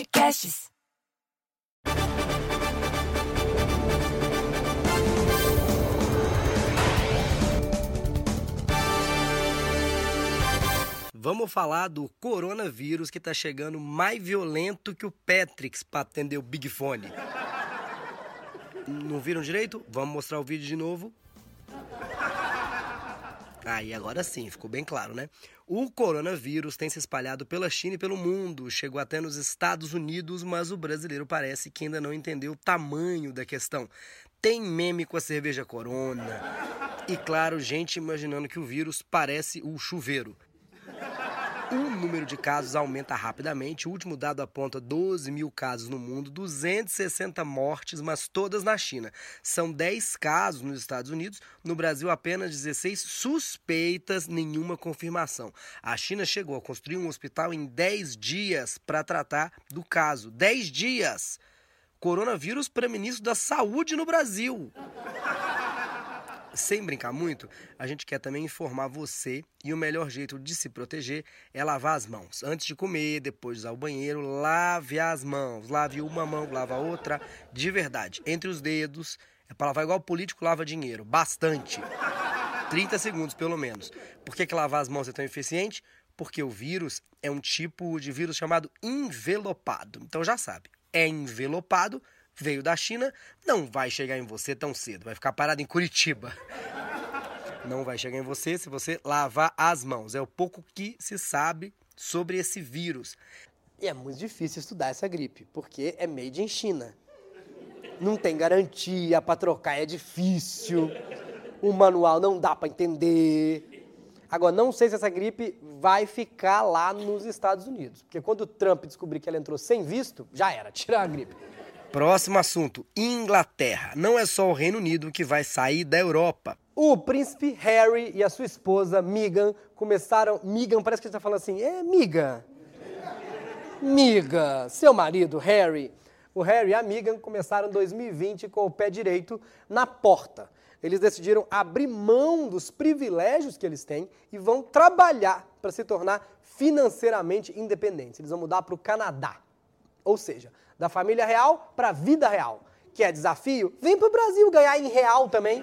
Podcasts. Vamos falar do coronavírus que tá chegando mais violento que o Patrix pra atender o Big Fone. Não viram direito? Vamos mostrar o vídeo de novo. Aí, agora sim, ficou bem claro, né? O coronavírus tem se espalhado pela China e pelo mundo, chegou até nos Estados Unidos, mas o brasileiro parece que ainda não entendeu o tamanho da questão. Tem meme com a cerveja Corona. E claro, gente imaginando que o vírus parece o chuveiro. Número de casos aumenta rapidamente. O último dado aponta 12 mil casos no mundo, 260 mortes, mas todas na China. São 10 casos nos Estados Unidos, no Brasil apenas 16 suspeitas, nenhuma confirmação. A China chegou a construir um hospital em 10 dias para tratar do caso. 10 dias! Coronavírus para ministro da Saúde no Brasil sem brincar muito, a gente quer também informar você e o melhor jeito de se proteger é lavar as mãos. Antes de comer, depois de usar o banheiro, lave as mãos. Lave uma mão, lava a outra, de verdade. Entre os dedos, é para lavar igual político lava dinheiro, bastante. 30 segundos pelo menos. Por que, que lavar as mãos é tão eficiente? Porque o vírus é um tipo de vírus chamado envelopado. Então já sabe, é envelopado veio da China, não vai chegar em você tão cedo, vai ficar parado em Curitiba. Não vai chegar em você se você lavar as mãos. É o pouco que se sabe sobre esse vírus. E é muito difícil estudar essa gripe, porque é made in China. Não tem garantia para trocar, é difícil. O manual não dá para entender. Agora, não sei se essa gripe vai ficar lá nos Estados Unidos. Porque quando o Trump descobrir que ela entrou sem visto, já era, tirar a gripe. Próximo assunto: Inglaterra. Não é só o Reino Unido que vai sair da Europa. O príncipe Harry e a sua esposa Meghan começaram. Meghan, parece que ele está falando assim: é, miga. Miga, seu marido Harry. O Harry e a Meghan começaram 2020 com o pé direito na porta. Eles decidiram abrir mão dos privilégios que eles têm e vão trabalhar para se tornar financeiramente independentes. Eles vão mudar para o Canadá. Ou seja, da família real para a vida real. Que é desafio? Vem para o Brasil ganhar em real também.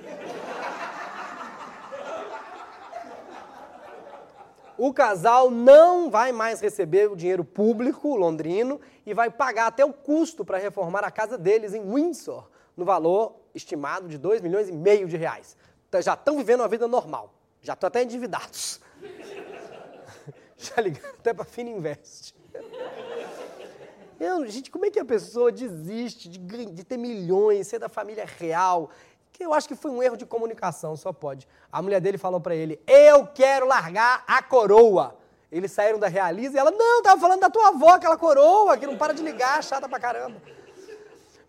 O casal não vai mais receber o dinheiro público londrino e vai pagar até o custo para reformar a casa deles em Windsor, no valor estimado de 2 milhões e meio de reais. Então, já estão vivendo uma vida normal, já estão até endividados. Já ligaram até para Fina Invest. Eu, gente, como é que a pessoa desiste de, de ter milhões, ser da família real? Que eu acho que foi um erro de comunicação, só pode. A mulher dele falou para ele: Eu quero largar a coroa. Eles saíram da Realiza e ela: Não, tava falando da tua avó, aquela coroa que não para de ligar, chata pra caramba.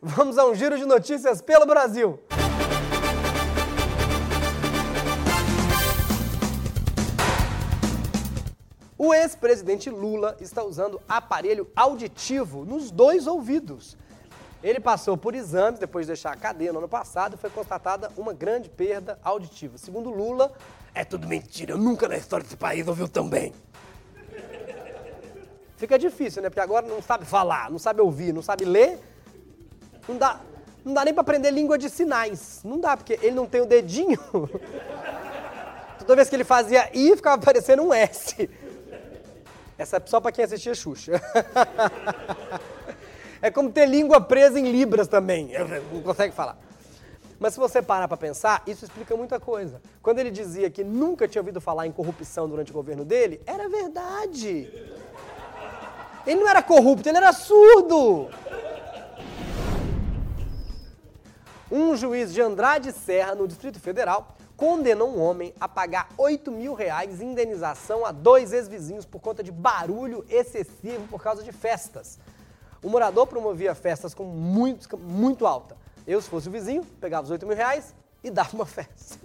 Vamos a um giro de notícias pelo Brasil. O ex-presidente Lula está usando aparelho auditivo nos dois ouvidos. Ele passou por exames depois de deixar a cadeia no ano passado e foi constatada uma grande perda auditiva. Segundo Lula, é tudo mentira, eu nunca na história desse país ouviu tão bem. Fica difícil, né? Porque agora não sabe falar, não sabe ouvir, não sabe ler. Não dá, não dá nem para aprender língua de sinais. Não dá, porque ele não tem o dedinho. Toda vez que ele fazia I, ficava parecendo um S. Essa é só para quem assistia Xuxa. é como ter língua presa em libras também. Não consegue falar. Mas se você parar para pensar, isso explica muita coisa. Quando ele dizia que nunca tinha ouvido falar em corrupção durante o governo dele, era verdade. Ele não era corrupto, ele era surdo. Um juiz de Andrade Serra, no Distrito Federal, condenou um homem a pagar 8 mil reais em indenização a dois ex-vizinhos por conta de barulho excessivo por causa de festas. O morador promovia festas com música muito alta. Eu, se fosse o vizinho, pegava os 8 mil reais e dava uma festa.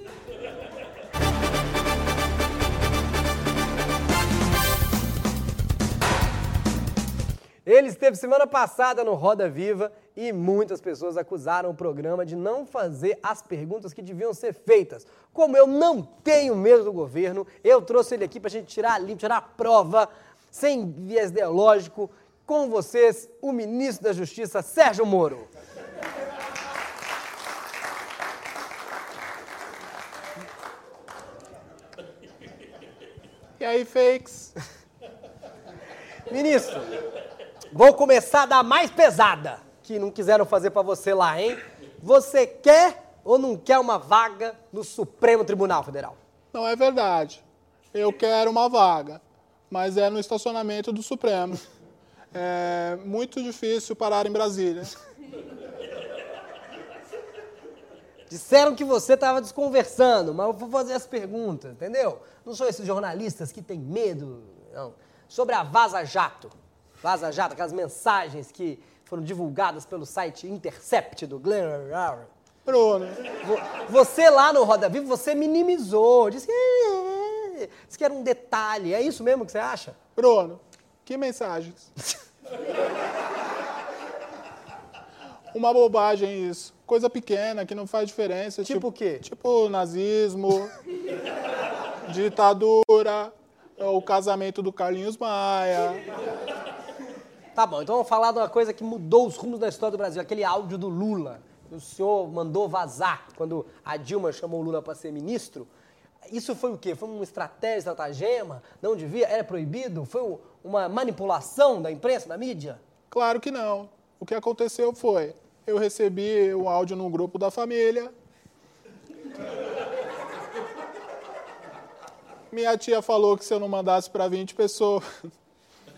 Ele esteve semana passada no Roda Viva e muitas pessoas acusaram o programa de não fazer as perguntas que deviam ser feitas. Como eu não tenho medo do governo, eu trouxe ele aqui para a gente tirar a limpo, tirar a prova, sem viés ideológico, Com vocês, o ministro da Justiça, Sérgio Moro. E aí, fakes? Ministro, vou começar da mais pesada, que não quiseram fazer para você lá, hein? Você quer ou não quer uma vaga no Supremo Tribunal Federal? Não é verdade. Eu quero uma vaga, mas é no estacionamento do Supremo. É muito difícil parar em Brasília. Disseram que você estava desconversando, mas eu vou fazer as perguntas, entendeu? Não são esses jornalistas que têm medo, não. Sobre a Vaza Jato. Vaza Jato, aquelas mensagens que foram divulgadas pelo site Intercept do Glenn Bruno. Você lá no Roda Viva, você minimizou, disse que, disse que era um detalhe. É isso mesmo que você acha? Bruno, que mensagens? Uma bobagem isso. Coisa pequena que não faz diferença. Tipo, tipo o quê? Tipo nazismo, ditadura, o casamento do Carlinhos Maia. Tá bom, então vamos falar de uma coisa que mudou os rumos da história do Brasil, aquele áudio do Lula. Que o senhor mandou vazar quando a Dilma chamou o Lula para ser ministro. Isso foi o quê? Foi uma estratégia, estratagema? Não devia? Era proibido? Foi uma manipulação da imprensa, da mídia? Claro que não. O que aconteceu foi, eu recebi o áudio num grupo da família. Minha tia falou que se eu não mandasse para 20 pessoas,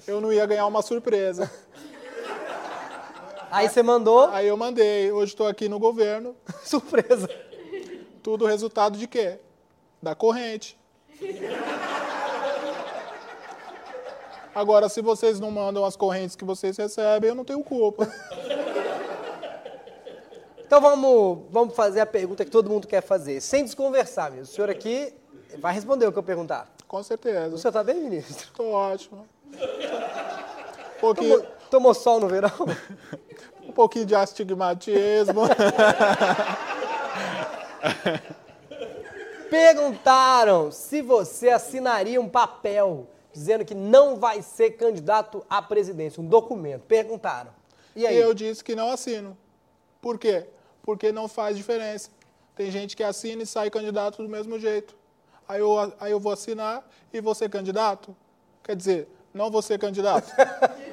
eu não ia ganhar uma surpresa. Aí você mandou? Aí eu mandei. Hoje estou aqui no governo. Surpresa. Tudo resultado de quê? Da corrente. Agora, se vocês não mandam as correntes que vocês recebem, eu não tenho culpa. Então vamos, vamos fazer a pergunta que todo mundo quer fazer, sem desconversar, meu. O senhor aqui vai responder o que eu perguntar. Com certeza. O senhor está bem, ministro? Estou ótimo. Pouquinho... tomou, tomou sol no verão? um pouquinho de astigmatismo. Perguntaram se você assinaria um papel dizendo que não vai ser candidato à presidência, um documento. Perguntaram. E aí? Eu disse que não assino. Por quê? Porque não faz diferença. Tem gente que assina e sai candidato do mesmo jeito. Aí eu, aí eu vou assinar e vou ser candidato? Quer dizer, não vou ser candidato.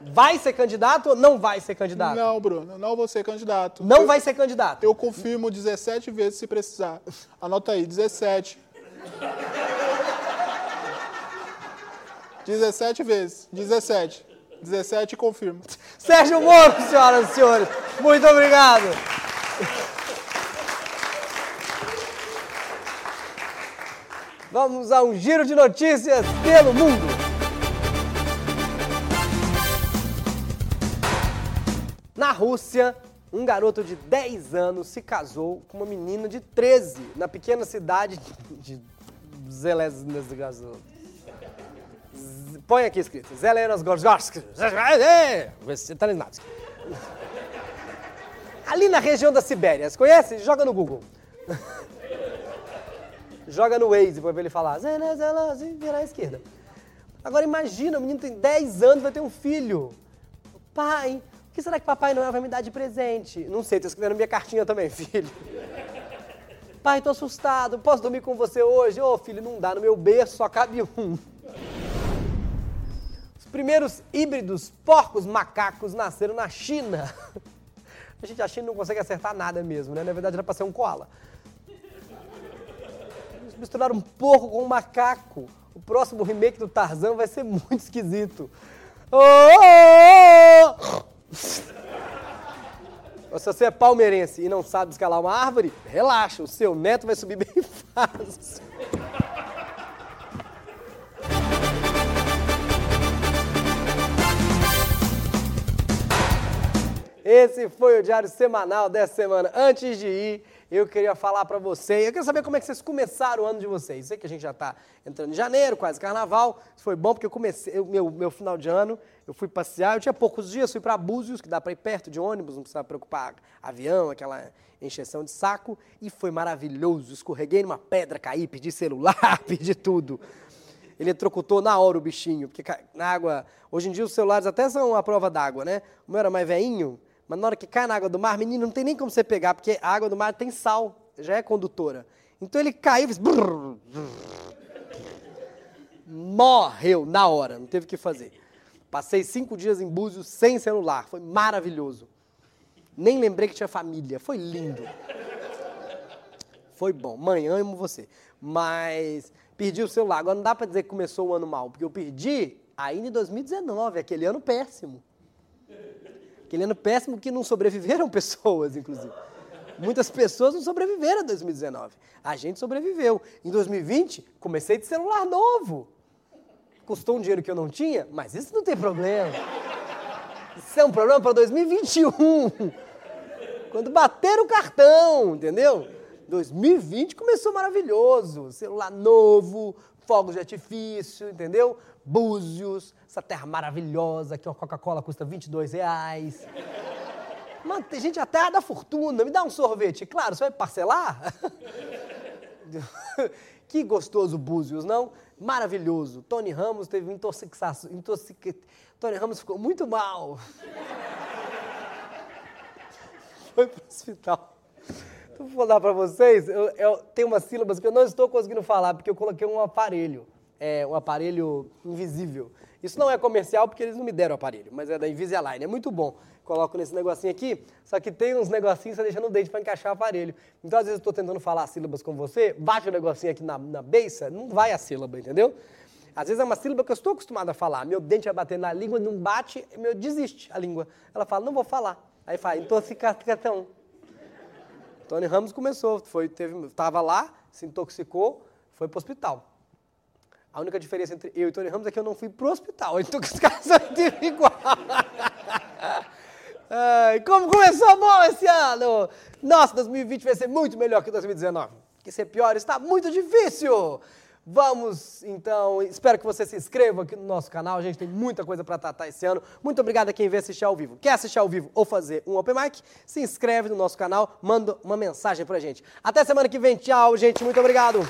Vai ser candidato ou não vai ser candidato? Não, Bruno, não vou ser candidato. Não eu, vai ser candidato? Eu confirmo 17 vezes se precisar. Anota aí, 17. 17 vezes. 17. 17 confirmo. Sérgio Moro, senhoras e senhores. Muito obrigado. Vamos a um giro de notícias pelo mundo. Rússia, um garoto de 10 anos se casou com uma menina de 13 na pequena cidade de Zelensky. Põe aqui escrito. Zelenas Gorzorsky. Ali na região da Sibéria. Você conhece? Joga no Google. Joga no Waze pra ele falar. Virar à esquerda. Agora imagina, o menino tem 10 anos, vai ter um filho. Pai, que será que Papai Noel vai me dar de presente? Não sei, tô escrevendo minha cartinha também, filho. Pai, tô assustado, posso dormir com você hoje? Ô, oh, filho, não dá, no meu berço só cabe um primeiros híbridos porcos macacos nasceram na China. A gente, a China não consegue acertar nada mesmo, né? Na verdade era para ser um koala. Eles misturaram um porco com um macaco. O próximo remake do Tarzan vai ser muito esquisito. Oh, oh, oh. Se você é palmeirense e não sabe escalar uma árvore, relaxa, o seu neto vai subir bem fácil. Esse foi o diário semanal dessa semana. Antes de ir, eu queria falar para vocês, eu queria saber como é que vocês começaram o ano de vocês. Sei que a gente já está entrando em janeiro, quase carnaval. Foi bom porque eu comecei, o meu, meu final de ano, eu fui passear, eu tinha poucos dias, fui para Búzios, que dá para ir perto de ônibus, não precisava preocupar avião, aquela encheção de saco, e foi maravilhoso. Escorreguei numa pedra, caí, perdi celular, perdi tudo. eletrocutou na hora o bichinho, porque na água. Hoje em dia os celulares até são a prova d'água, né? O meu era mais veinho, mas na hora que cai na água do mar, menino, não tem nem como você pegar, porque a água do mar tem sal, já é condutora. Então ele caiu fez. Morreu na hora, não teve o que fazer. Passei cinco dias em Búzios sem celular, foi maravilhoso. Nem lembrei que tinha família, foi lindo. Foi bom. Mãe, amo você. Mas perdi o celular. Agora não dá para dizer que começou o ano mal, porque eu perdi ainda em 2019, aquele ano péssimo. Aquele ano péssimo que não sobreviveram pessoas, inclusive. Muitas pessoas não sobreviveram a 2019. A gente sobreviveu. Em 2020, comecei de celular novo. Custou um dinheiro que eu não tinha, mas isso não tem problema. Isso é um problema para 2021. Quando bater o cartão, entendeu? 2020 começou maravilhoso. Celular novo, fogos de artifício, entendeu? Búzios, essa terra maravilhosa que uma Coca-Cola custa 22 reais. Mano, tem gente até da fortuna. Me dá um sorvete. Claro, você vai parcelar? que gostoso Búzios, não? Maravilhoso. Tony Ramos teve intoxicação. Intoxic... Tony Ramos ficou muito mal. Foi pro hospital. Então, vou falar para vocês, eu, eu, tem umas sílabas que eu não estou conseguindo falar, porque eu coloquei um aparelho, é, um aparelho invisível. Isso não é comercial, porque eles não me deram o aparelho, mas é da Invisalign, é muito bom. Coloco nesse negocinho aqui, só que tem uns negocinhos que você deixa no dente para encaixar o aparelho. Então, às vezes, eu estou tentando falar sílabas com você, bate o negocinho aqui na, na beiça, não vai a sílaba, entendeu? Às vezes é uma sílaba que eu estou acostumado a falar. Meu dente vai bater na língua, não bate, meu desiste a língua. Ela fala, não vou falar. Aí fala, intoxicação. Tony Ramos começou, foi, teve, tava lá, se intoxicou, foi pro hospital. A única diferença entre eu e Tony Ramos é que eu não fui pro hospital. A intoxicação teve igual. Ai, como começou bom esse ano! Nossa, 2020 vai ser muito melhor que 2019. Que ser pior está muito difícil. Vamos, então, espero que você se inscreva aqui no nosso canal. A gente tem muita coisa para tratar esse ano. Muito obrigado a quem veio assistir ao vivo. Quer assistir ao vivo ou fazer um Open Mic? Se inscreve no nosso canal, manda uma mensagem pra gente. Até semana que vem. Tchau, gente. Muito obrigado.